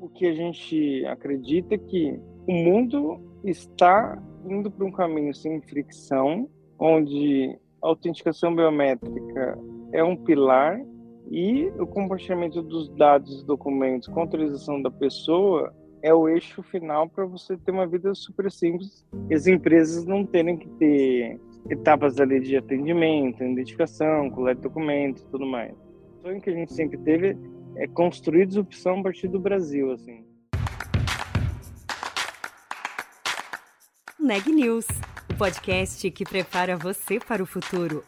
o que a gente acredita é que o mundo está indo para um caminho sem fricção, onde a autenticação biométrica é um pilar e o compartilhamento dos dados e documentos com autorização da pessoa é o eixo final para você ter uma vida super simples e as empresas não terem que ter etapas ali de atendimento, identificação, coleta de documentos tudo mais. O sonho que a gente sempre teve é construir disrupção a partir do Brasil, assim. Neg News, o podcast que prepara você para o futuro.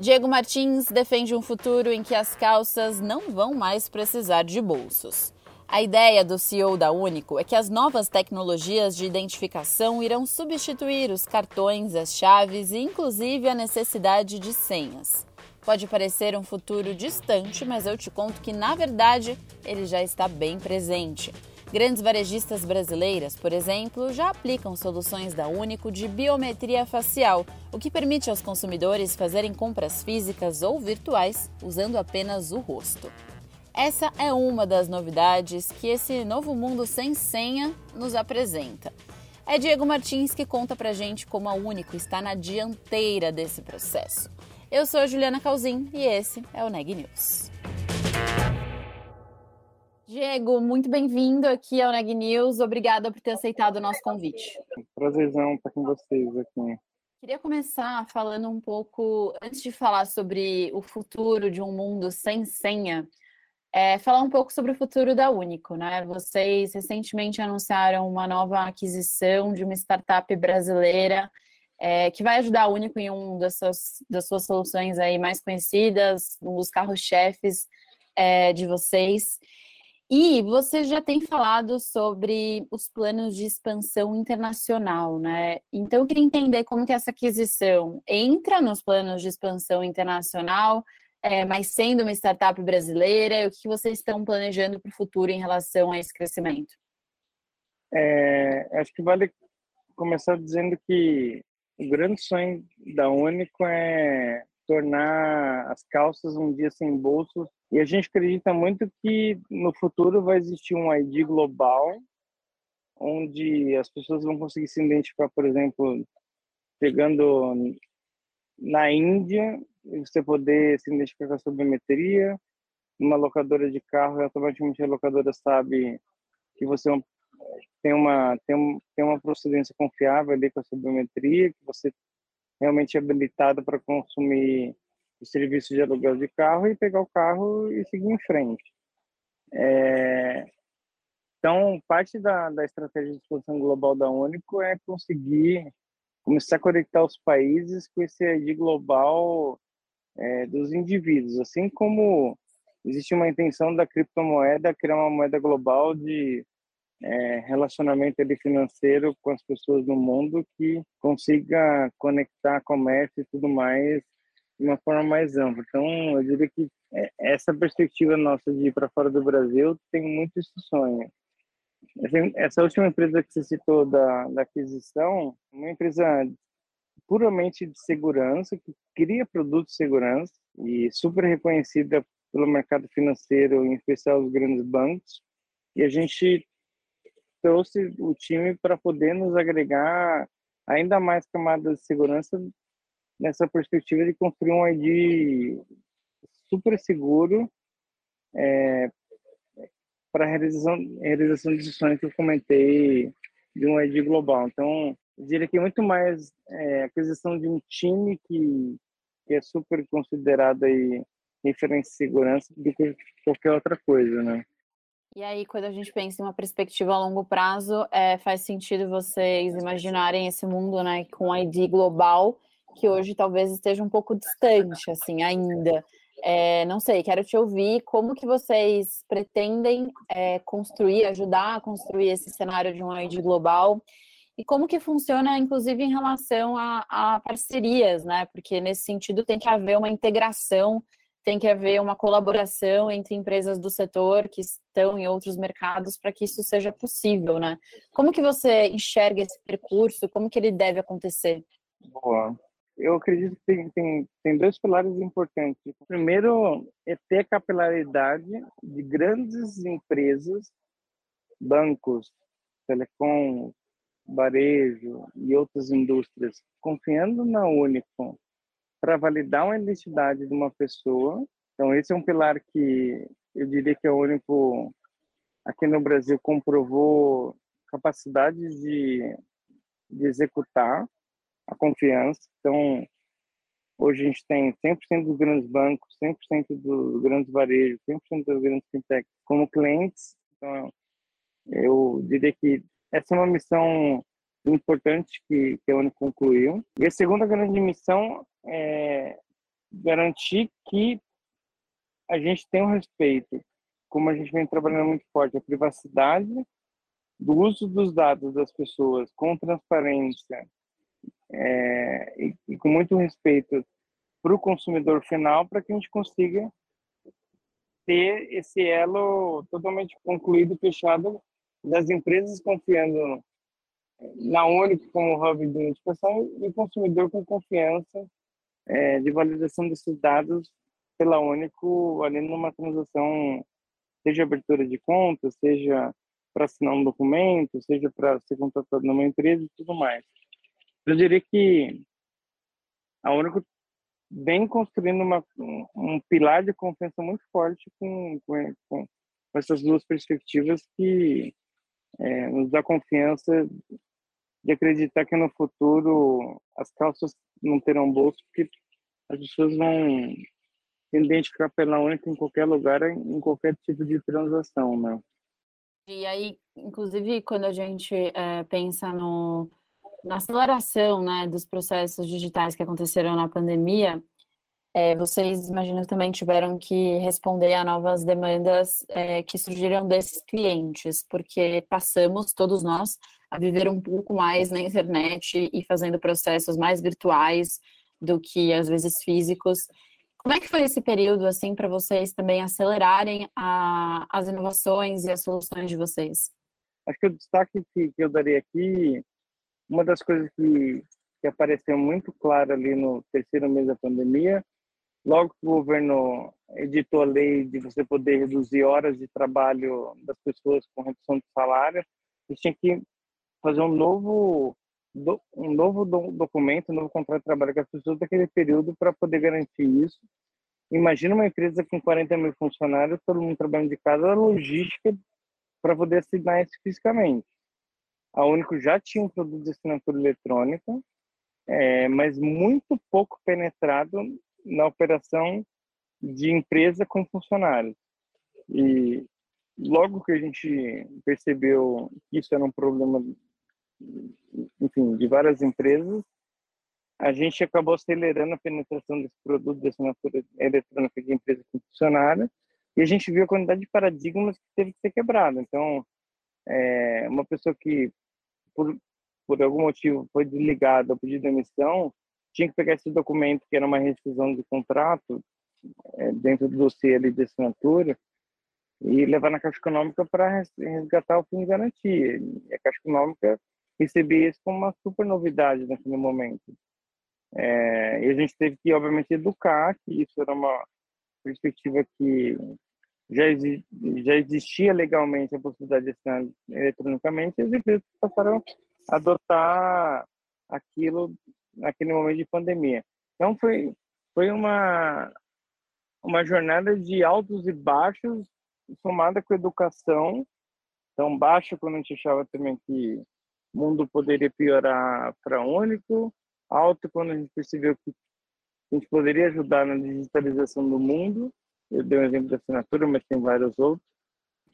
Diego Martins defende um futuro em que as calças não vão mais precisar de bolsos. A ideia do CEO da Único é que as novas tecnologias de identificação irão substituir os cartões, as chaves e, inclusive, a necessidade de senhas. Pode parecer um futuro distante, mas eu te conto que, na verdade, ele já está bem presente. Grandes varejistas brasileiras, por exemplo, já aplicam soluções da Único de biometria facial, o que permite aos consumidores fazerem compras físicas ou virtuais usando apenas o rosto. Essa é uma das novidades que esse novo mundo sem senha nos apresenta. É Diego Martins que conta pra gente como a Único está na dianteira desse processo. Eu sou a Juliana Calzin e esse é o Neg News. Diego, muito bem-vindo aqui ao Neg News. Obrigada por ter aceitado o nosso convite. Prazerzão estar com vocês aqui. Queria começar falando um pouco, antes de falar sobre o futuro de um mundo sem senha, é, falar um pouco sobre o futuro da Único, né? Vocês recentemente anunciaram uma nova aquisição de uma startup brasileira é, que vai ajudar a Único em um das suas, das suas soluções aí mais conhecidas, um dos carros-chefes é, de vocês. E você já tem falado sobre os planos de expansão internacional, né? Então eu queria entender como que essa aquisição entra nos planos de expansão internacional, é, mas sendo uma startup brasileira, o que vocês estão planejando para o futuro em relação a esse crescimento? É, acho que vale começar dizendo que o grande sonho da Único é tornar as calças um dia sem bolsos e a gente acredita muito que no futuro vai existir um ID global onde as pessoas vão conseguir se identificar, por exemplo, pegando na Índia você poder se identificar com a sua biometria, uma locadora de carro, automaticamente a locadora sabe que você é tem uma tem, tem uma procedência confiável ali com a sua biometria, que você realmente é habilitado para consumir o serviço de aluguel de carro e pegar o carro e seguir em frente. É, então, parte da, da estratégia de expansão global da Único é conseguir começar a conectar os países com esse ID global é, dos indivíduos, assim como existe uma intenção da criptomoeda criar uma moeda global de é, relacionamento financeiro com as pessoas no mundo que consiga conectar comércio e tudo mais de uma forma mais ampla. Então, eu diria que é, essa perspectiva nossa de ir para fora do Brasil tem muito esse sonho. Essa última empresa que você citou da, da aquisição, uma empresa puramente de segurança, que cria produtos de segurança e super reconhecida pelo mercado financeiro, em especial os grandes bancos. E a gente trouxe o time para poder nos agregar ainda mais camadas de segurança nessa perspectiva de construir um ID super seguro é, para a realização, realização de sonhos que eu comentei de um ID global. Então, eu diria que é muito mais é, aquisição de um time que, que é super considerado aí referência de segurança do que qualquer outra coisa, né? E aí, quando a gente pensa em uma perspectiva a longo prazo, é, faz sentido vocês imaginarem esse mundo, né, com ID global, que hoje talvez esteja um pouco distante, assim, ainda. É, não sei, quero te ouvir como que vocês pretendem é, construir, ajudar a construir esse cenário de um ID global e como que funciona, inclusive, em relação a, a, parcerias, né? Porque nesse sentido tem que haver uma integração, tem que haver uma colaboração entre empresas do setor que estão em outros mercados para que isso seja possível, né? Como que você enxerga esse percurso? Como que ele deve acontecer? Boa. Eu acredito que tem, tem, tem dois pilares importantes. O primeiro é ter a capilaridade de grandes empresas, bancos, telecom, varejo e outras indústrias, confiando na Unicom para validar uma identidade de uma pessoa. Então, esse é um pilar que eu diria que o único aqui no Brasil comprovou capacidade de, de executar a confiança. Então, hoje a gente tem 100% dos grandes bancos, 100% dos grandes varejos, 100% das grandes fintechs como clientes. Então, eu diria que essa é uma missão importante que, que a Uni concluiu. E a segunda grande missão é garantir que a gente tem um respeito, como a gente vem trabalhando muito forte, a privacidade do uso dos dados das pessoas com transparência, é, e, e, com muito respeito para o consumidor final, para que a gente consiga ter esse elo totalmente concluído, fechado, das empresas confiando na Única como hub de identificação e o consumidor com confiança é, de validação desses dados pela Único ali numa transação, seja abertura de conta, seja para assinar um documento, seja para ser contratado numa empresa e tudo mais. Eu diria que a Único vem construindo uma, um pilar de confiança muito forte com, com, com essas duas perspectivas que é, nos dá confiança de acreditar que no futuro as calças não terão bolso, porque as pessoas vão se identificar pela única em qualquer lugar, em qualquer tipo de transação, né? E aí, inclusive, quando a gente é, pensa no, na aceleração né, dos processos digitais que aconteceram na pandemia, é, vocês imagino também tiveram que responder a novas demandas é, que surgiram desses clientes, porque passamos, todos nós, a viver um pouco mais na internet e fazendo processos mais virtuais do que às vezes físicos. Como é que foi esse período assim para vocês também acelerarem a, as inovações e as soluções de vocês? Acho que o destaque que, que eu daria aqui uma das coisas que, que apareceu muito claro ali no terceiro mês da pandemia, logo que o governo editou a lei de você poder reduzir horas de trabalho das pessoas com redução de salário, eles tinham que fazer um novo um novo documento, um novo contrato de trabalho com as pessoas daquele período para poder garantir isso. Imagina uma empresa com 40 mil funcionários, todo mundo trabalhando de casa, a logística para poder assinar isso fisicamente. A Único já tinha um produto de assinatura eletrônica, é, mas muito pouco penetrado na operação de empresa com funcionários. E logo que a gente percebeu que isso era um problema, enfim, de várias empresas, a gente acabou acelerando a penetração desse produto de assinatura eletrônica de empresa com funcionário e a gente viu a quantidade de paradigmas que teve que ser quebrado. Então, é, uma pessoa que por, por algum motivo foi desligado ou pedido de demissão, tinha que pegar esse documento, que era uma rescisão de contrato, é, dentro do dossiê de assinatura, e levar na Caixa Econômica para resgatar o fim de garantia. E a Caixa Econômica recebia isso como uma super novidade naquele momento. É, e a gente teve que, obviamente, educar que isso era uma perspectiva que já, já existia legalmente a possibilidade de assinar eletronicamente e as empresas passaram a adotar aquilo naquele momento de pandemia. Então foi foi uma uma jornada de altos e baixos somada com educação. Então baixo quando a gente achava também que o mundo poderia piorar para único, alto quando a gente percebeu que a gente poderia ajudar na digitalização do mundo eu dei um exemplo da assinatura, mas tem vários outros.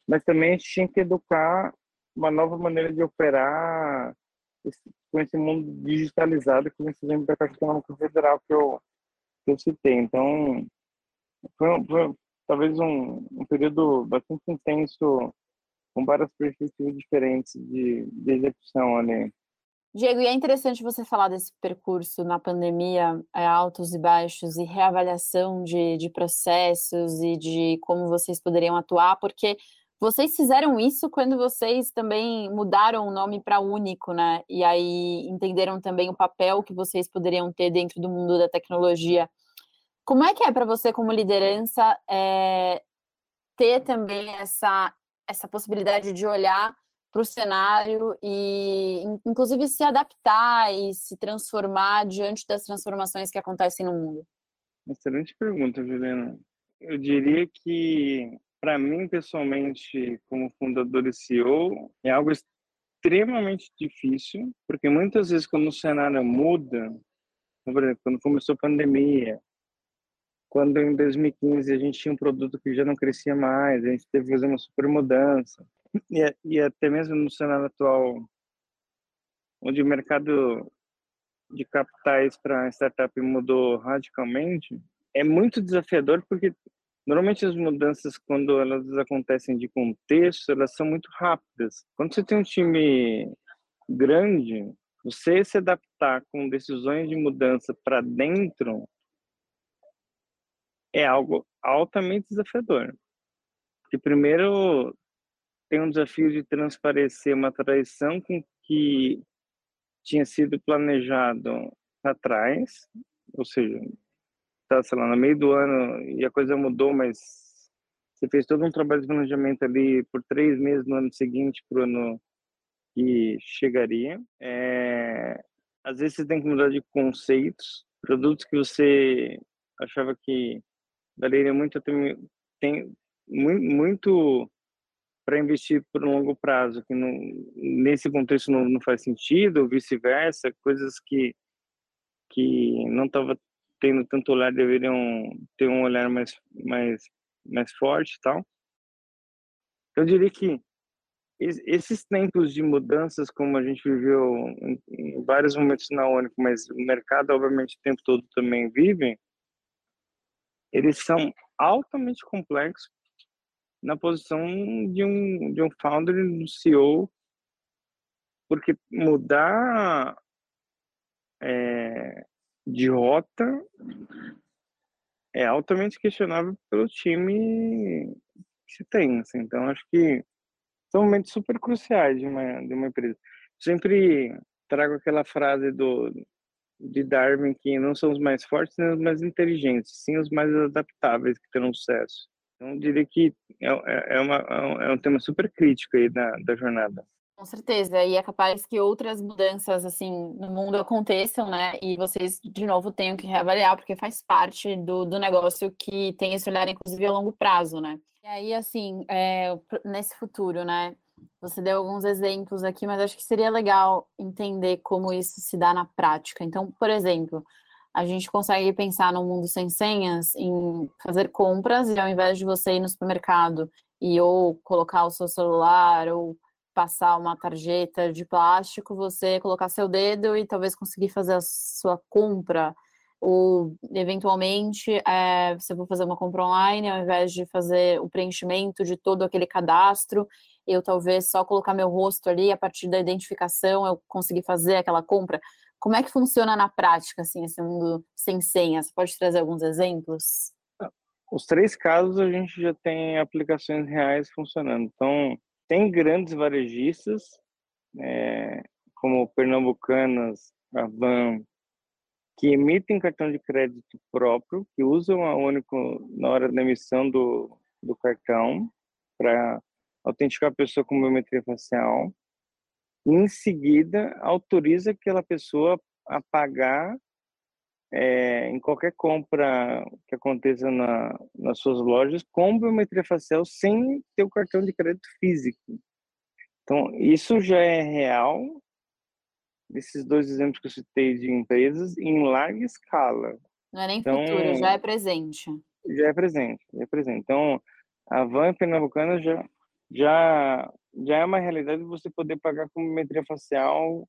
Mas também a gente tinha que educar uma nova maneira de operar esse, com esse mundo digitalizado, com esse exemplo da Caixa Econômica Federal que eu, que eu citei. Então, foi, foi talvez um, um período bastante intenso, com várias perspectivas diferentes de, de execução ali. Diego, e é interessante você falar desse percurso na pandemia, é, altos e baixos, e reavaliação de, de processos e de como vocês poderiam atuar, porque Vocês fizeram isso quando vocês também mudaram o nome para Único, né? E aí entenderam também o papel que vocês poderiam ter dentro do mundo da tecnologia. Como é que é para você, como liderança, é, ter também essa, essa possibilidade de olhar para o cenário e, inclusive, se adaptar e se transformar diante das transformações que acontecem no mundo? Excelente pergunta, Juliana. Eu diria que para mim, pessoalmente, como fundador e CEO, é algo extremamente difícil, porque muitas vezes quando o cenário muda, por exemplo, quando começou a pandemia, quando em 2015 a gente tinha um produto que já não crescia mais, a gente teve que fazer uma super mudança, e, e até mesmo no cenário atual, onde o mercado de capitais para startup mudou radicalmente, é muito desafiador porque Normalmente as mudanças, quando elas acontecem de contexto, elas são muito rápidas. Quando você tem um time grande, você se adaptar com decisões de mudança para dentro é algo altamente desafiador. Porque primeiro tem um desafio de transparecer uma traição com que tinha sido planejado atrás, ou seja, tá, sei lá, no meio do ano e a coisa mudou, mas você fez todo um trabalho de planejamento ali por três meses no ano seguinte para o ano que chegaria. É, às vezes você tem que mudar de conceitos, produtos que você achava que valeria muito, tem, tem muito, muito para investir por um longo prazo, que não, nesse contexto não, não faz sentido, ou vice-versa, coisas que que não estava tendo tanto olhar deveriam ter um olhar mais mais mais forte tal. Eu diria que esses tempos de mudanças, como a gente viveu em vários momentos na Único, mas o mercado, obviamente, o tempo todo também vive, eles são altamente complexos na posição de um, de um founder e um CEO, porque mudar é, de rota é altamente questionável pelo time que se tem. Assim. Então, acho que são momentos super cruciais de uma, de uma empresa. Sempre trago aquela frase do de Darwin que não são os mais fortes nem os mais inteligentes, sim os mais adaptáveis que terão sucesso. Então, diria que é, é, é, uma, é um tema super crítico aí da, da jornada. Com certeza, e é capaz que outras mudanças assim no mundo aconteçam, né? E vocês de novo tenham que reavaliar, porque faz parte do, do negócio que tem esse olhar, inclusive, a longo prazo, né? E aí, assim, é, nesse futuro, né? Você deu alguns exemplos aqui, mas acho que seria legal entender como isso se dá na prática. Então, por exemplo, a gente consegue pensar num mundo sem senhas em fazer compras e ao invés de você ir no supermercado e ou colocar o seu celular ou passar uma tarjeta de plástico, você colocar seu dedo e talvez conseguir fazer a sua compra. Ou, eventualmente, é, eu vou fazer uma compra online, ao invés de fazer o preenchimento de todo aquele cadastro, eu talvez só colocar meu rosto ali, a partir da identificação, eu conseguir fazer aquela compra. Como é que funciona na prática, assim, esse mundo sem senha? Você pode trazer alguns exemplos? Os três casos a gente já tem aplicações reais funcionando. Então, tem grandes varejistas, é, como Pernambucanas, Avan, que emitem cartão de crédito próprio, que usam a Único na hora da emissão do, do cartão para autenticar a pessoa com biometria facial. E, em seguida, autoriza aquela pessoa a pagar é, em qualquer compra que aconteça na, nas suas lojas com biometria facial sem ter o cartão de crédito físico. Então, isso já é real, esses dois exemplos que eu citei de empresas, em larga escala. Não é nem então, futuro, já é presente. Já é presente, já é presente. Então, a Van Pernambucana já, já, já é uma realidade você poder pagar com biometria facial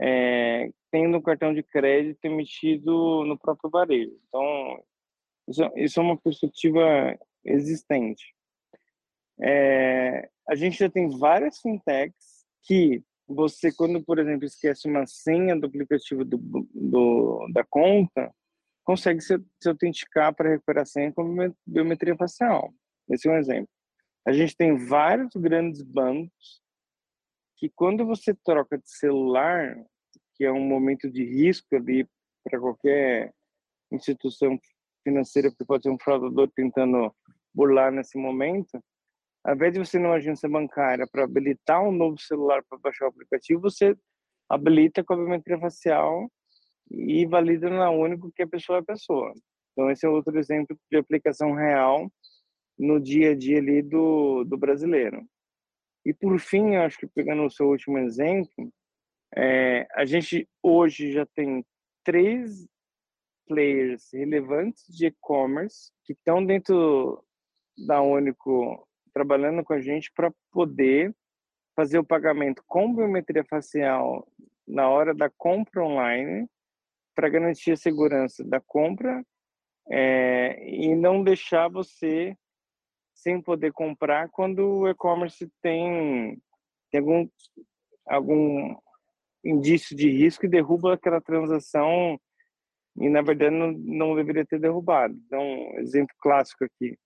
é, tendo um cartão de crédito emitido no próprio varejo. Então, isso, isso é uma perspectiva existente. É, a gente já tem várias fintechs que você, quando, por exemplo, esquece uma senha do aplicativo do, do da conta, consegue se, se autenticar para recuperar a senha com biometria facial. Esse é um exemplo. A gente tem vários grandes bancos que quando você troca de celular, que é um momento de risco ali para qualquer instituição financeira, que pode ser um fraudador tentando burlar nesse momento, ao invés de você numa agência bancária para habilitar um novo celular para baixar o aplicativo, você habilita com a biometria facial e valida na único que a pessoa é a pessoa. Então esse é outro exemplo de aplicação real no dia a dia ali do, do brasileiro. E por fim, acho que pegando o seu último exemplo, é, a gente hoje já tem três players relevantes de e-commerce que estão dentro da Único trabalhando com a gente para poder fazer o pagamento com biometria facial na hora da compra online para garantir a segurança da compra é, e não deixar você sem poder comprar quando o e-commerce tem, tem algum, algum indício de risco e derruba aquela transação e na verdade não, não deveria ter derrubado. Então, exemplo clássico aqui,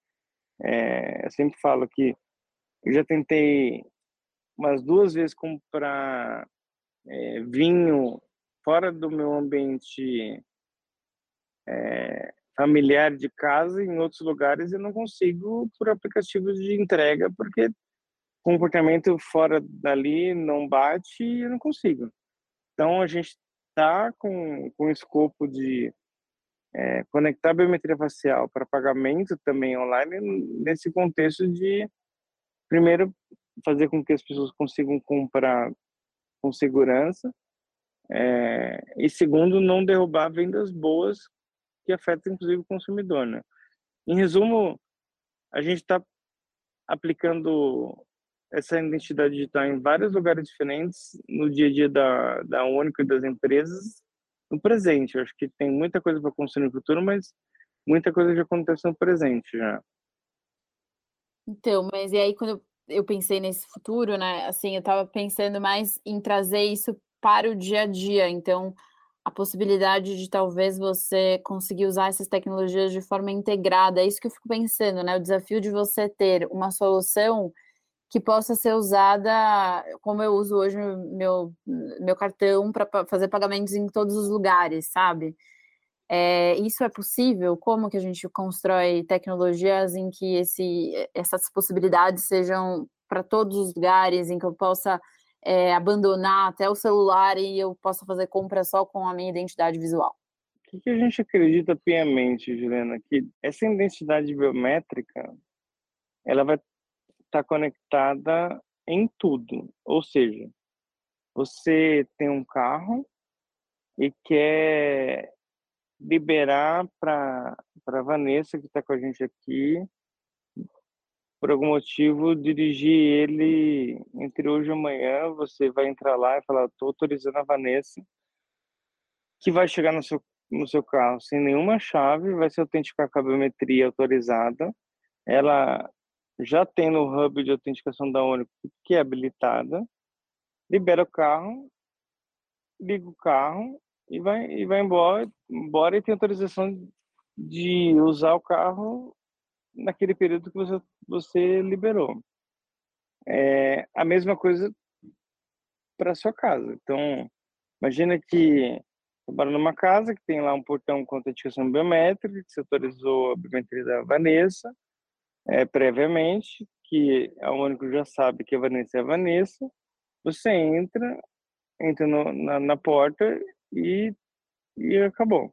é, eu sempre falo que eu já tentei umas duas vezes comprar é, vinho fora do meu ambiente é, familiar de casa, em outros lugares eu não consigo por aplicativos de entrega, porque comportamento fora dali não bate e eu não consigo. Então a gente está com, com o escopo de é, conectar biometria facial para pagamento também online nesse contexto de primeiro fazer com que as pessoas consigam comprar com segurança é, e segundo não derrubar vendas boas que afetam inclusive o consumidor, né? Em resumo, a gente está aplicando essa identidade digital em vários lugares diferentes no dia a dia da da Única e das empresas no presente. Eu acho que tem muita coisa para construir no futuro, mas muita coisa já acontece no presente já. Então, mas e aí quando eu pensei nesse futuro, né, assim, eu estava pensando mais em trazer isso para o dia a dia, então a possibilidade de talvez você conseguir usar essas tecnologias de forma integrada, é isso que eu fico pensando, né, o desafio de você ter uma solução que possa ser usada como eu uso hoje meu, meu cartão para fazer pagamentos em todos os lugares, sabe? É, isso é possível? Como que a gente constrói tecnologias em que esse, essas possibilidades sejam para todos os lugares, em que eu possa é, abandonar até o celular e eu possa fazer compra só com a minha identidade visual? O que a gente acredita piamente, Juliana, que essa identidade biométrica ela vai estar conectada em tudo, ou seja, você tem um carro e quer liberar para para Vanessa que está com a gente aqui por algum motivo dirigir ele entre hoje e amanhã você vai entrar lá e falar estou autorizando a Vanessa que vai chegar no seu no seu carro sem nenhuma chave vai se autenticar com a biometria autorizada. Ela já tem no hub de autenticação da Único que é habilitada. Libera o carro liga o carro e vai e vai embora, embora e tem autorização de usar o carro naquele período que você você liberou. É a mesma coisa para sua casa. Então, imagina que você mora numa casa que tem lá um portão com autenticação biométrica, que você autorizou a biometria da Vanessa é, previamente, que a Único já sabe que a Vanessa é a Vanessa. Você entra, entra no, na, na porta e, e acabou.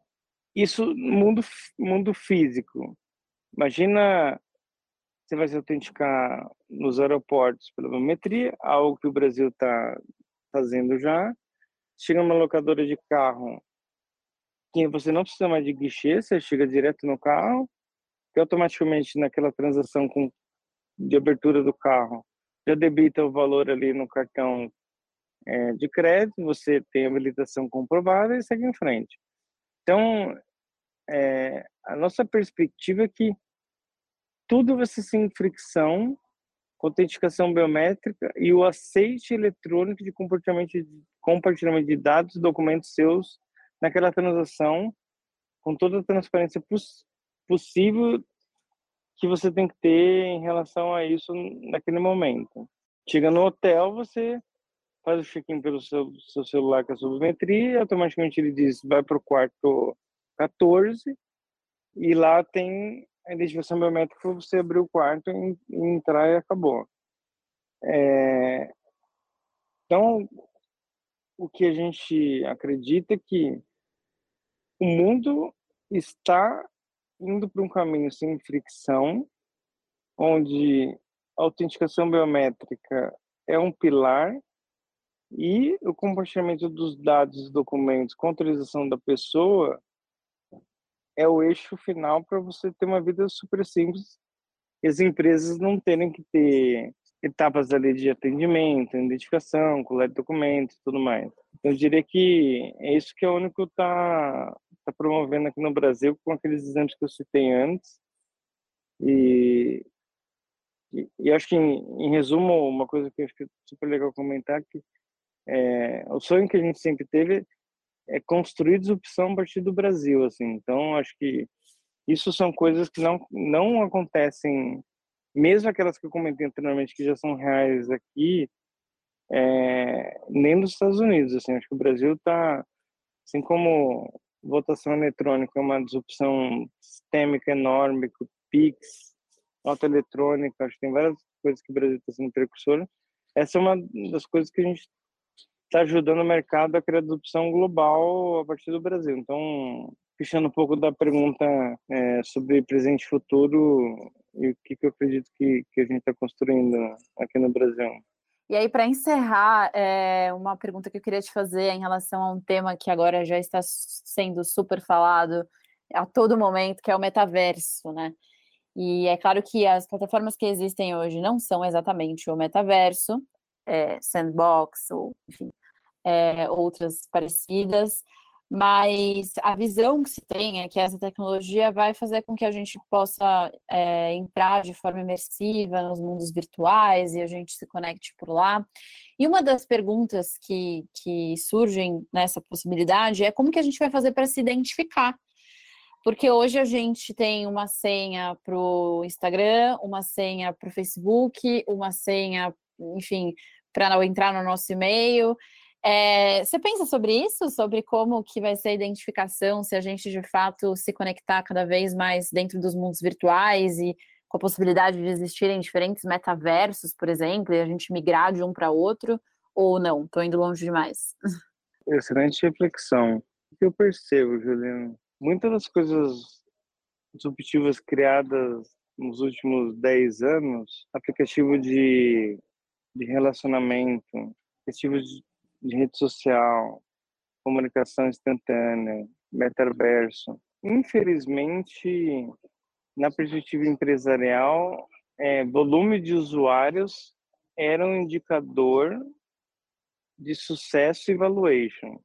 Isso mundo, mundo físico. Imagina você vai se autenticar nos aeroportos pela biometria, algo que o Brasil está fazendo já. Chega uma locadora de carro que você não precisa mais de guichê, você chega direto no carro, que automaticamente naquela transação com, de abertura do carro já debita o valor ali no cartão é, de crédito, você tem habilitação comprovada e segue em frente. Então, é, a nossa perspectiva é que tudo vai ser sem fricção, autenticação biométrica e o aceite eletrônico de compartilhamento de, compartilhamento de dados, documentos seus naquela transação com toda a transparência poss possível que você tem que ter em relação a isso naquele momento. Chega no hotel, você faz o check-in pelo seu, seu celular com a sua e automaticamente ele diz vai para o quarto 14 e lá tem a identificação biométrica para você abrir o quarto e, e entrar e acabou. É... Então, o que a gente acredita é que o mundo está indo para um caminho sem fricção, onde a autenticação biométrica é um pilar e o compartilhamento dos dados e documentos com autorização da pessoa é o eixo final para você ter uma vida super simples e as empresas não terem que ter etapas ali de atendimento, identificação, coleta de documentos e tudo mais. Então, eu diria que é isso que a Único está tá promovendo aqui no Brasil com aqueles exemplos que eu citei antes. E, e, e acho que, em, em, resumo, uma coisa que eu acho é super legal comentar que é, o sonho que a gente sempre teve é construir disrupção a partir do Brasil, assim. Então, acho que isso são coisas que não não acontecem, mesmo aquelas que eu comentei anteriormente que já são reais aqui, é, nem nos Estados Unidos, assim. Acho que o Brasil está, assim como votação eletrônica é uma disrupção sistêmica enorme, com Pix, nota eletrônica, acho que tem várias coisas que o Brasil está sendo precursor. Essa é uma das coisas que a gente está ajudando o mercado a criar disrupção global a partir do Brasil. Então, fechando um pouco da pergunta é, sobre presente e futuro e o que, que eu acredito que, que a gente está construindo aqui no Brasil. E aí, para encerrar, é, uma pergunta que eu queria te fazer em relação a um tema que agora já está sendo super falado a todo momento, que é o metaverso, né? E é claro que as plataformas que existem hoje não são exatamente o metaverso, é, sandbox, ou enfim, é, outras parecidas, mas a visão que se tem é que essa tecnologia vai fazer com que a gente possa é, entrar de forma imersiva nos mundos virtuais e a gente se conecte por lá. E uma das perguntas que, que surgem nessa possibilidade é como que a gente vai fazer para se identificar. Porque hoje a gente tem uma senha para o Instagram, uma senha para o Facebook, uma senha, enfim, para entrar no nosso e-mail. É, você pensa sobre isso? Sobre como que vai ser a identificação, se a gente de fato se conectar cada vez mais dentro dos mundos virtuais e com a possibilidade de existirem diferentes metaversos, por exemplo, e a gente migrar de um para outro, ou não? Estou indo longe demais. Excelente reflexão. O que eu percebo, Juliano? Muitas das coisas disruptivas criadas nos últimos 10 anos, aplicativo de, de relacionamento, de de rede social, comunicação instantânea, metaverso. Infelizmente, na perspectiva empresarial, é, volume de usuários era um indicador de sucesso e valuation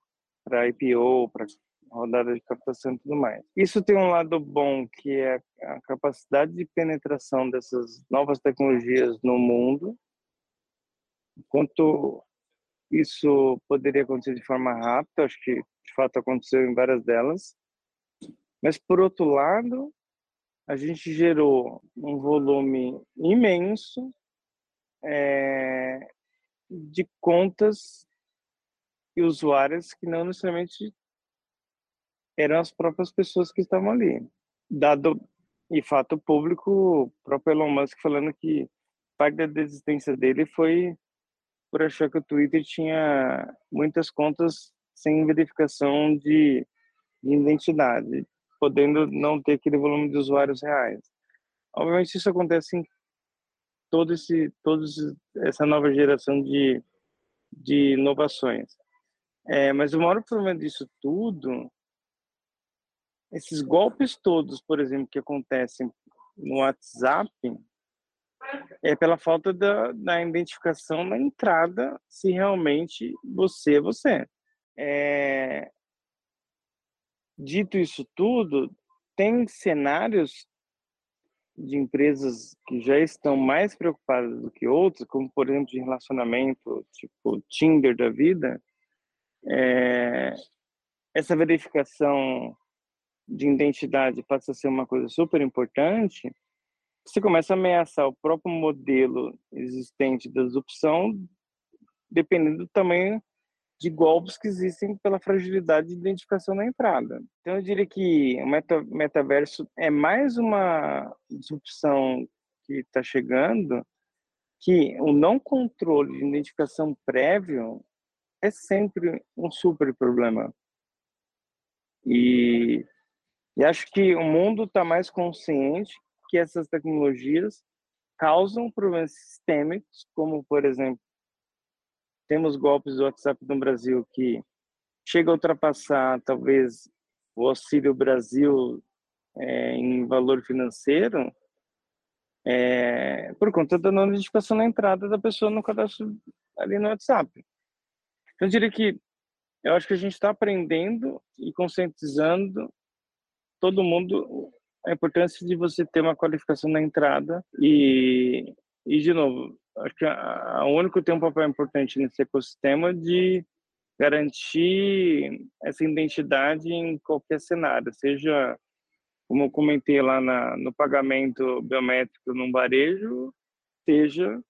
para IPO, para rodada de captação e tudo mais. Isso tem um lado bom, que é a capacidade de penetração dessas novas tecnologias no mundo. Quanto isso poderia acontecer de forma rápida, acho que de fato aconteceu em várias delas. Mas, por outro lado, a gente gerou um volume imenso é, de contas e usuários que não necessariamente eram as próprias pessoas que estavam ali. Dado e fato público, o próprio Elon Musk falando que parte da desistência dele foi por achar que o Twitter tinha muitas contas sem verificação de, de identidade, podendo não ter aquele volume de usuários reais. Obviamente isso acontece em todo esse, todos essa nova geração de, de inovações. É, mas o maior problema disso tudo, esses golpes todos, por exemplo, que acontecem no WhatsApp, é pela falta da, da identificação na entrada, se realmente você é você. É... Dito isso tudo, tem cenários de empresas que já estão mais preocupadas do que outras, como por exemplo de relacionamento, tipo Tinder da vida, é... essa verificação de identidade passa a ser uma coisa super importante você começa a ameaçar o próprio modelo existente da disrupção, dependendo do tamanho de golpes que existem pela fragilidade de identificação na entrada. Então, eu diria que o meta, metaverso é mais uma disrupção que está chegando, que o não controle de identificação prévio é sempre um super problema. E, e acho que o mundo está mais consciente que essas tecnologias causam problemas sistêmicos, como, por exemplo, temos golpes do WhatsApp no Brasil que chega a ultrapassar talvez o Auxílio Brasil é, em valor financeiro é, por conta da não identificação na entrada da pessoa no cadastro ali no WhatsApp. Então, eu diria que eu acho que a gente está aprendendo e conscientizando todo mundo a importância de você ter uma qualificação na entrada e, e de novo, acho que a, a único tem um papel importante nesse ecossistema de garantir essa identidade em qualquer cenário, seja como eu comentei lá na, no pagamento biométrico no varejo, seja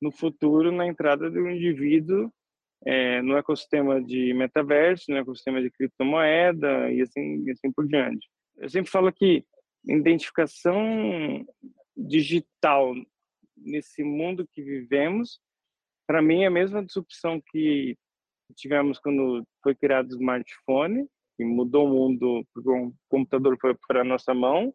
no futuro na entrada do indivíduo é, no ecossistema de metaverso, no ecossistema de criptomoeda e assim, e assim por diante. Eu sempre falo que identificação digital nesse mundo que vivemos, para mim é a mesma disrupção que tivemos quando foi criado o smartphone, que mudou o mundo, porque o computador foi para a nossa mão,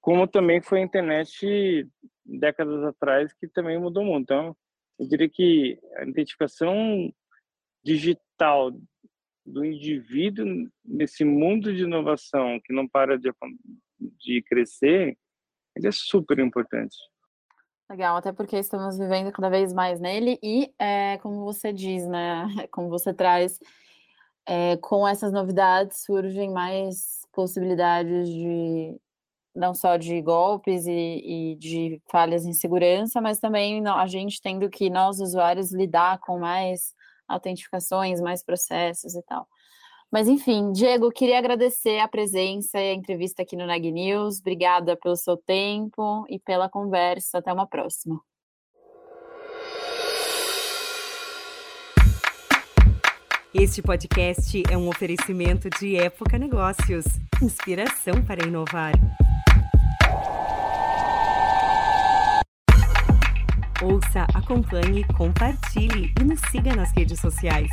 como também foi a internet décadas atrás, que também mudou o mundo. Então, eu diria que a identificação digital do indivíduo nesse mundo de inovação que não para de, de crescer, ele é super importante. Legal, até porque estamos vivendo cada vez mais nele e, é, como você diz, né, como você traz, é, com essas novidades surgem mais possibilidades de não só de golpes e, e, de falhas em segurança, mas também a gente tendo que nós usuários lidar com mais autentificações, mais processos e tal. Mas enfim, Diego, queria agradecer a presença e a entrevista aqui no Nag News. Obrigada pelo seu tempo e pela conversa. Até uma próxima. Este podcast é um oferecimento de Época Negócios inspiração para inovar. Ouça, acompanhe, compartilhe e nos siga nas redes sociais.